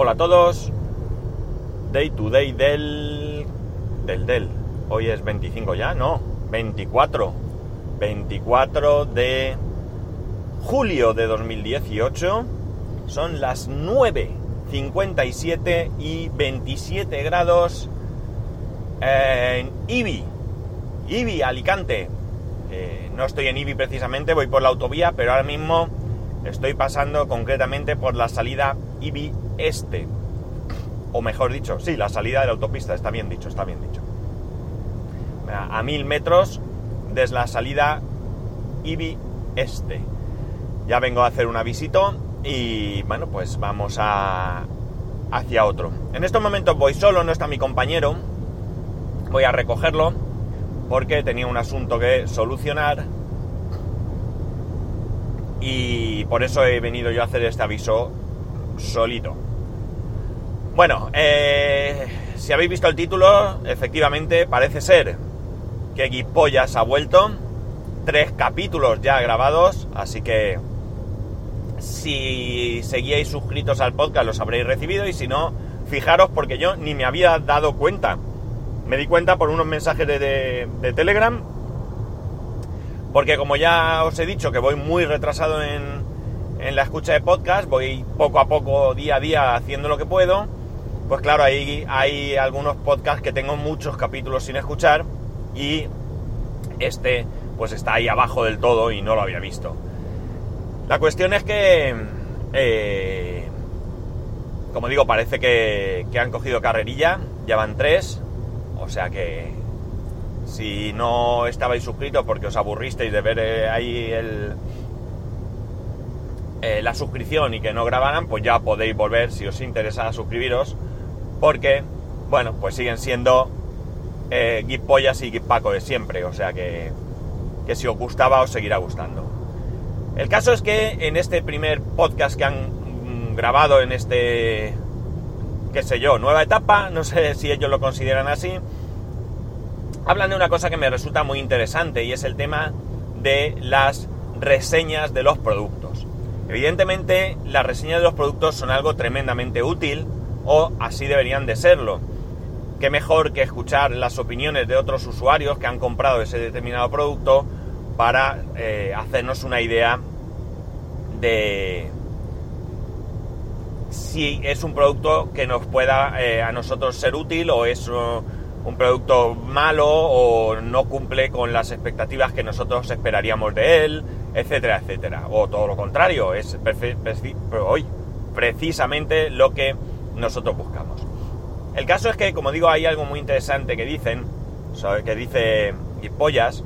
Hola a todos. Day to day del. del del. Hoy es 25 ya, no, 24. 24 de julio de 2018. Son las 9.57 y 27 grados en Ibi. Ibi, Alicante. Eh, no estoy en Ibi precisamente, voy por la autovía, pero ahora mismo estoy pasando concretamente por la salida Ibi Este. O mejor dicho, sí, la salida de la autopista, está bien dicho, está bien dicho. A mil metros desde la salida Ibi Este. Ya vengo a hacer una visita y bueno, pues vamos a hacia otro. En estos momentos voy solo, no está mi compañero. Voy a recogerlo porque tenía un asunto que solucionar y por eso he venido yo a hacer este aviso solito. Bueno, eh, si habéis visto el título, efectivamente parece ser que Guipollas ha vuelto. Tres capítulos ya grabados, así que si seguíais suscritos al podcast los habréis recibido y si no, fijaros porque yo ni me había dado cuenta. Me di cuenta por unos mensajes de, Telegram, porque como ya os he dicho que voy muy retrasado en, en la escucha de podcast, voy poco a poco, día a día, haciendo lo que puedo, pues claro, ahí hay algunos podcasts que tengo muchos capítulos sin escuchar y este pues está ahí abajo del todo y no lo había visto. La cuestión es que, eh, como digo, parece que, que han cogido carrerilla, ya van tres, o sea que si no estabais suscritos porque os aburristeis de ver eh, ahí el, eh, la suscripción y que no grabaran, pues ya podéis volver si os interesa suscribiros. Porque, bueno, pues siguen siendo eh, y Paco de siempre. O sea que, que si os gustaba os seguirá gustando. El caso es que en este primer podcast que han mm, grabado en este, qué sé yo, nueva etapa, no sé si ellos lo consideran así, hablan de una cosa que me resulta muy interesante y es el tema de las reseñas de los productos. Evidentemente, las reseñas de los productos son algo tremendamente útil o así deberían de serlo. Qué mejor que escuchar las opiniones de otros usuarios que han comprado ese determinado producto para eh, hacernos una idea de si es un producto que nos pueda eh, a nosotros ser útil o es un producto malo o no cumple con las expectativas que nosotros esperaríamos de él, etcétera, etcétera. O todo lo contrario, es hoy precisamente lo que nosotros buscamos. El caso es que, como digo, hay algo muy interesante que dicen, que dice Pollas,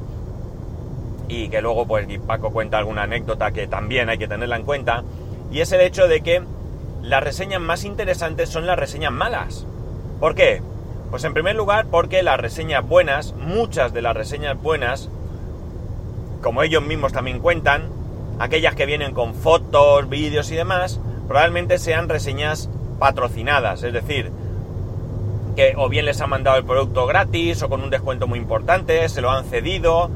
y que luego pues Paco cuenta alguna anécdota que también hay que tenerla en cuenta, y es el hecho de que las reseñas más interesantes son las reseñas malas. ¿Por qué? Pues en primer lugar porque las reseñas buenas, muchas de las reseñas buenas, como ellos mismos también cuentan, aquellas que vienen con fotos, vídeos y demás, probablemente sean reseñas patrocinadas, es decir, que o bien les han mandado el producto gratis o con un descuento muy importante, se lo han cedido,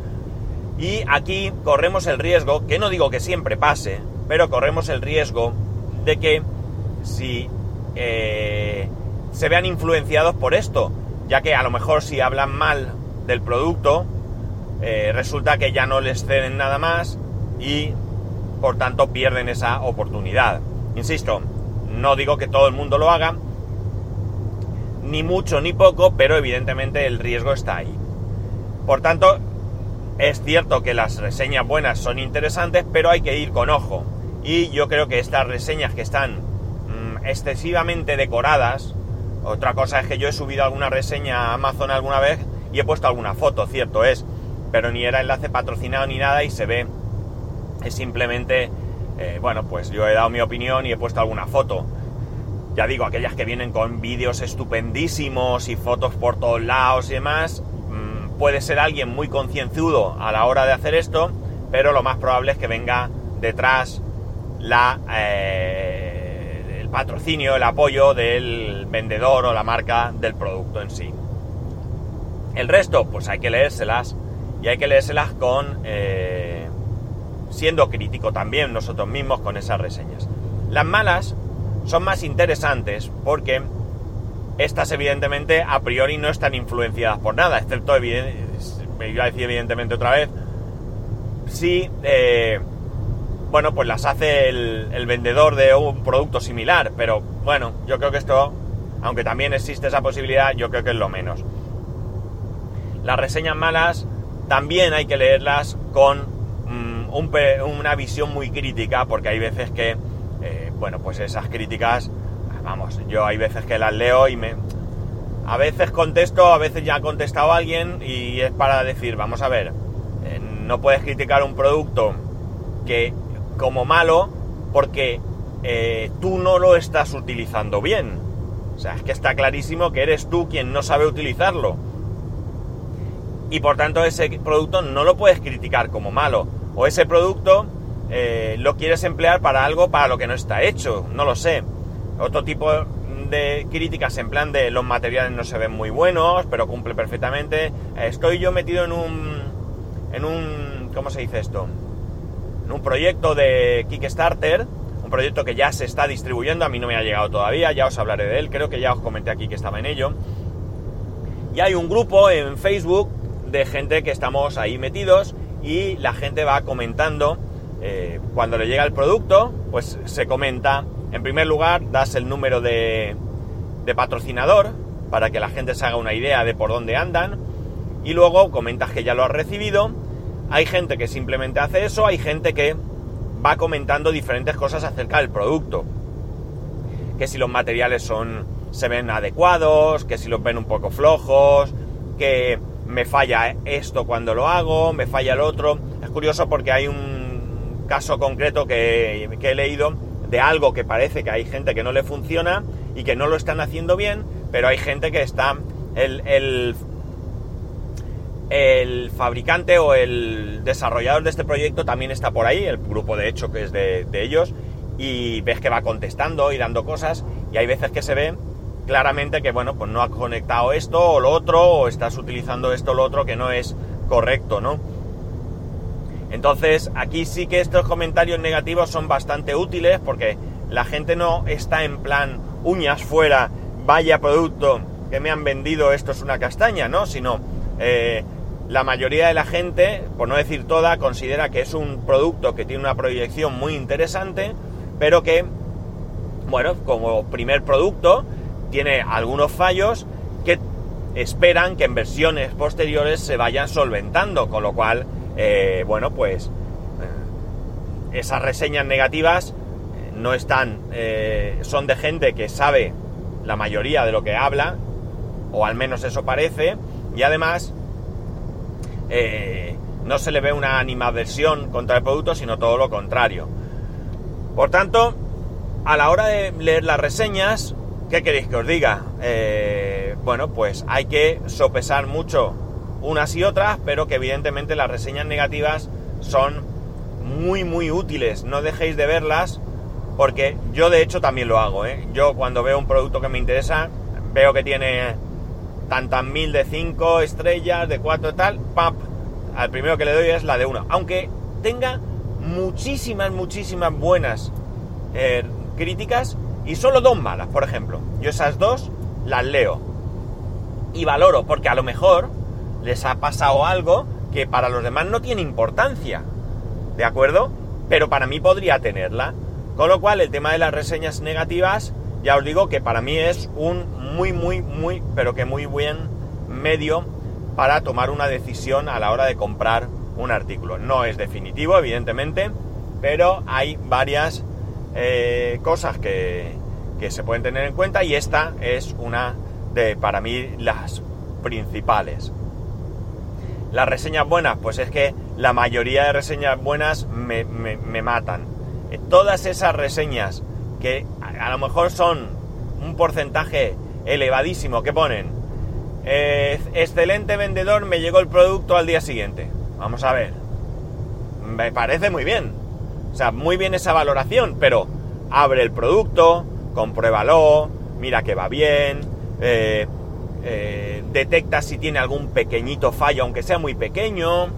y aquí corremos el riesgo, que no digo que siempre pase, pero corremos el riesgo de que si eh, se vean influenciados por esto, ya que a lo mejor si hablan mal del producto, eh, resulta que ya no les ceden nada más y por tanto pierden esa oportunidad. Insisto, no digo que todo el mundo lo haga, ni mucho ni poco, pero evidentemente el riesgo está ahí. Por tanto, es cierto que las reseñas buenas son interesantes, pero hay que ir con ojo. Y yo creo que estas reseñas que están mm, excesivamente decoradas, otra cosa es que yo he subido alguna reseña a Amazon alguna vez y he puesto alguna foto, cierto es, pero ni era enlace patrocinado ni nada y se ve, es simplemente, eh, bueno, pues yo he dado mi opinión y he puesto alguna foto. Ya digo, aquellas que vienen con vídeos estupendísimos y fotos por todos lados y demás, puede ser alguien muy concienzudo a la hora de hacer esto, pero lo más probable es que venga detrás la, eh, el patrocinio, el apoyo del vendedor o la marca del producto en sí. El resto, pues hay que leérselas y hay que leérselas con eh, siendo crítico también nosotros mismos con esas reseñas. Las malas son más interesantes porque estas evidentemente a priori no están influenciadas por nada, excepto, me iba a decir evidentemente otra vez, si, eh, bueno, pues las hace el, el vendedor de un producto similar, pero bueno, yo creo que esto, aunque también existe esa posibilidad, yo creo que es lo menos. Las reseñas malas también hay que leerlas con mm, una visión muy crítica, porque hay veces que, eh, bueno, pues esas críticas, vamos, yo hay veces que las leo y me... A veces contesto, a veces ya ha contestado alguien y es para decir, vamos a ver, eh, no puedes criticar un producto que como malo porque eh, tú no lo estás utilizando bien. O sea, es que está clarísimo que eres tú quien no sabe utilizarlo y por tanto ese producto no lo puedes criticar como malo. O ese producto eh, lo quieres emplear para algo para lo que no está hecho, no lo sé. Otro tipo de críticas en plan de los materiales no se ven muy buenos, pero cumple perfectamente. Estoy yo metido en un... en un... ¿cómo se dice esto? En un proyecto de Kickstarter, un proyecto que ya se está distribuyendo, a mí no me ha llegado todavía, ya os hablaré de él, creo que ya os comenté aquí que estaba en ello. Y hay un grupo en Facebook de gente que estamos ahí metidos y la gente va comentando. Eh, cuando le llega el producto, pues se comenta. En primer lugar, das el número de, de patrocinador para que la gente se haga una idea de por dónde andan. Y luego comentas que ya lo has recibido. Hay gente que simplemente hace eso, hay gente que va comentando diferentes cosas acerca del producto. Que si los materiales son se ven adecuados, que si los ven un poco flojos, que me falla esto cuando lo hago, me falla el otro. Es curioso porque hay un caso concreto que, he leído de algo que parece que hay gente que no le funciona y que no lo están haciendo bien, pero hay gente que está... El, el, fabricante o el desarrollador de este proyecto también está por ahí, el grupo de hecho que es de, de ellos, y ves que va contestando y dando cosas, y hay veces que se ve claramente que, bueno, pues no has conectado esto o lo otro, o estás utilizando esto o lo otro que no es correcto, ¿no? Entonces, aquí sí que estos comentarios negativos son bastante útiles porque la gente no está en plan uñas fuera, vaya producto que me han vendido, esto es una castaña, ¿no? Sino eh, la mayoría de la gente, por no decir toda, considera que es un producto que tiene una proyección muy interesante, pero que, bueno, como primer producto, tiene algunos fallos que esperan que en versiones posteriores se vayan solventando, con lo cual, eh, bueno, pues eh, esas reseñas negativas eh, no están, son de gente que sabe la mayoría de lo que habla, o al menos eso parece, y además no se le ve una animadversión contra el producto, sino todo lo contrario. Por tanto, a la hora de leer las reseñas, ¿Qué queréis que os diga? Eh, bueno, pues hay que sopesar mucho unas y otras, pero que evidentemente las reseñas negativas son muy, muy útiles. No dejéis de verlas, porque yo de hecho también lo hago. ¿eh? Yo cuando veo un producto que me interesa, veo que tiene tantas mil de 5 estrellas, de 4 tal, ¡pap! Al primero que le doy es la de 1. Aunque tenga muchísimas, muchísimas buenas eh, críticas, y solo dos malas, por ejemplo. Yo esas dos las leo y valoro porque a lo mejor les ha pasado algo que para los demás no tiene importancia. ¿De acuerdo? Pero para mí podría tenerla. Con lo cual el tema de las reseñas negativas, ya os digo que para mí es un muy, muy, muy, pero que muy buen medio para tomar una decisión a la hora de comprar un artículo. No es definitivo, evidentemente, pero hay varias eh, cosas que, se pueden tener en cuenta y esta es una de, para mí, las principales. Las reseñas buenas, pues es que la mayoría de reseñas buenas me, matan. Eh, todas esas reseñas que a, lo mejor son un porcentaje elevadísimo que ponen, eh, excelente vendedor, me llegó el producto al día siguiente. Vamos a ver. Me parece muy bien, o sea, muy bien esa valoración, pero abre el producto, compruébalo, mira que va bien, eh, eh, detecta si tiene algún pequeñito fallo, aunque sea muy pequeño,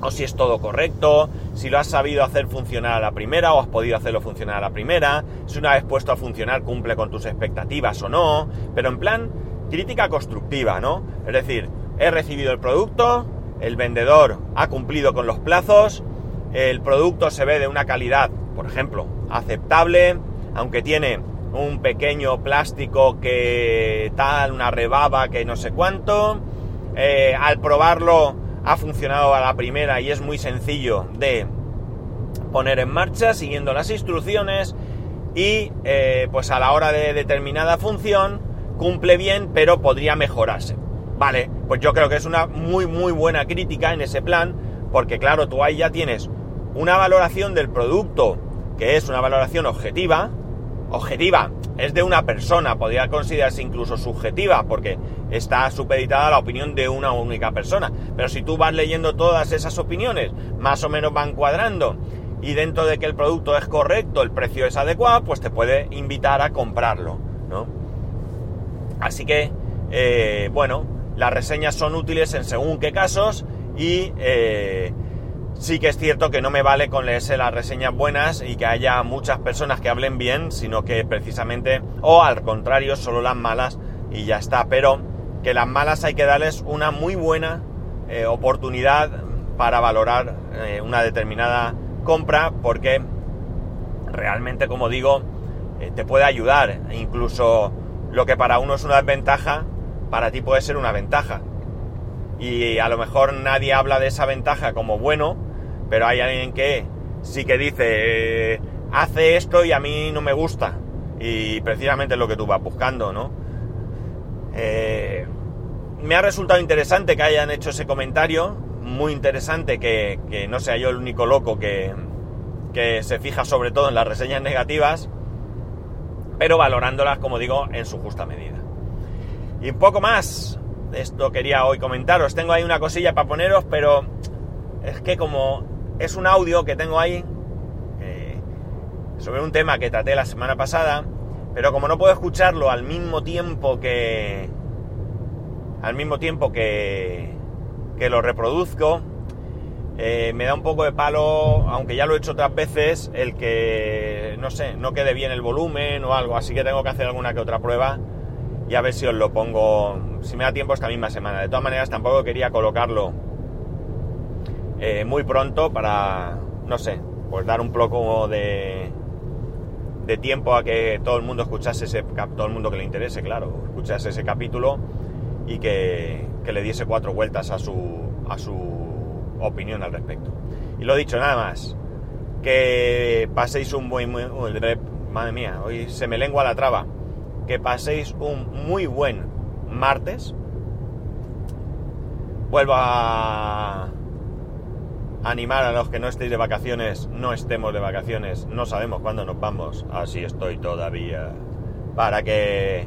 o si es todo correcto. si lo has sabido hacer funcionar a la primera o has podido hacerlo funcionar a la primera, si una vez puesto a funcionar cumple con tus expectativas o no, pero en plan crítica constructiva, ¿no? Es decir, he recibido el producto, el vendedor ha cumplido con los plazos, el producto se ve de una calidad, por ejemplo, aceptable, aunque tiene un pequeño plástico que tal, una rebaba que no sé cuánto, eh, al probarlo ha funcionado a la primera y es muy sencillo de poner en marcha siguiendo las instrucciones y eh, pues a la hora de determinada función cumple bien pero podría mejorarse. Vale, pues yo creo que es una muy muy buena crítica en ese plan porque claro, tú ahí ya tienes una valoración del producto que es una valoración objetiva, objetiva es de una persona, podría considerarse incluso subjetiva, porque está supeditada a la opinión de una única persona. Pero si tú vas leyendo todas esas opiniones, más o menos van cuadrando, y dentro de que el producto es correcto, el precio es adecuado, pues te puede invitar a comprarlo, ¿no? Así que, eh, bueno, las reseñas son útiles en según qué casos y eh, sí que es cierto que no me vale con leerse las reseñas buenas y que haya muchas personas que hablen bien, sino que precisamente, o al contrario, solo las malas y ya está. Pero que las malas hay que darles una muy buena eh, oportunidad para valorar eh, una determinada compra porque realmente, como digo, te puede ayudar. Incluso lo que para uno es una desventaja, para ti puede ser una ventaja. Y a lo mejor nadie habla de esa ventaja como bueno, pero hay alguien que sí que dice, eh, hace esto y a mí no me gusta. Y precisamente es lo que tú vas buscando, ¿no? Eh, me ha resultado interesante que hayan hecho ese comentario, muy interesante que, no sea yo el único loco que, que se fija sobre todo en las reseñas negativas, pero valorándolas, como digo, en su justa medida. Y un poco más, esto quería hoy comentaros. Tengo ahí una cosilla para poneros, pero es que como es un audio que tengo ahí eh, sobre un tema que traté la semana pasada, pero como no puedo escucharlo al mismo tiempo que al mismo tiempo que, que lo reproduzco, eh, me da un poco de palo, aunque ya lo he hecho otras veces, el que, no sé, no quede bien el volumen o algo, así que tengo que hacer alguna que otra prueba y a ver si os lo pongo, si me da tiempo esta misma semana. De todas maneras, tampoco quería colocarlo eh, muy pronto para, no sé, pues dar un poco de, de tiempo a que todo el mundo escuchase ese, todo el mundo que le interese, claro, escuchase ese capítulo y que, que le diese cuatro vueltas a su, a su opinión al respecto. Y lo dicho, nada más, que paséis un buen, madre mía, hoy se me lengua la traba, que paséis un muy buen martes. Vuelvo a animar a los que no estéis de vacaciones, no estemos de vacaciones, no sabemos cuándo nos vamos, así estoy todavía, para que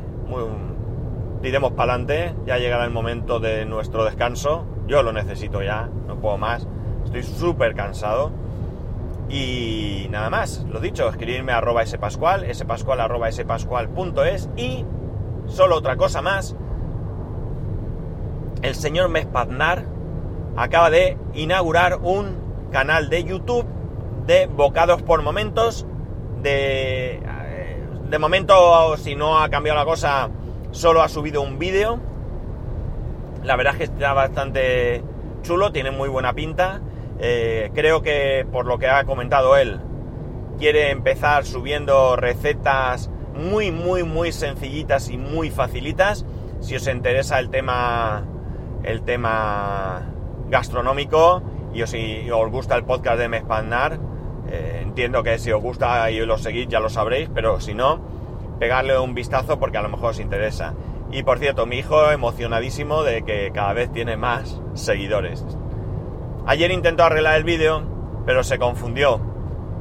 tiremos para adelante, ya llegará el momento de nuestro descanso, yo lo necesito ya, no puedo más, estoy súper cansado. Y nada más, lo dicho, escribirme a arroba spascual, spascual arroba spascual.es y solo otra cosa más, el señor Mespaznar acaba de inaugurar un canal de YouTube de bocados por momentos. De, de momento, si no ha cambiado la cosa, solo ha subido un vídeo. La verdad es que está bastante chulo, tiene muy buena pinta. Eh, creo que por lo que ha comentado él, quiere empezar subiendo recetas muy, muy, muy sencillitas y muy facilitas. Si os interesa el tema, el tema gastronómico y os, gusta el podcast de Mespandar, eh, entiendo que si os gusta y lo seguís ya lo sabréis, pero si no, pegarle un vistazo porque a lo mejor os interesa. Y por cierto, mi hijo emocionadísimo de que cada vez tiene más seguidores. Ayer intentó arreglar el vídeo, pero se confundió.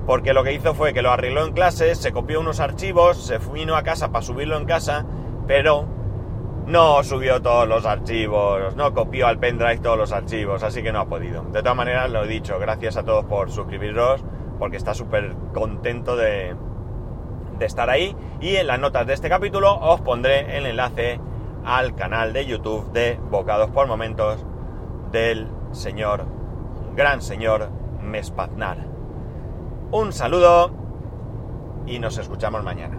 Porque lo que hizo fue que lo arregló en clase, se copió unos archivos, se vino a casa para subirlo en casa, pero no subió todos los archivos, no copió al pendrive todos los archivos, así que no ha podido. De todas maneras, lo he dicho, gracias a todos por suscribiros, porque está súper contento de, de estar ahí. Y en las notas de este capítulo os pondré el enlace al canal de YouTube de Bocados por Momentos del señor, gran señor Mespaznar. Un saludo y nos escuchamos mañana.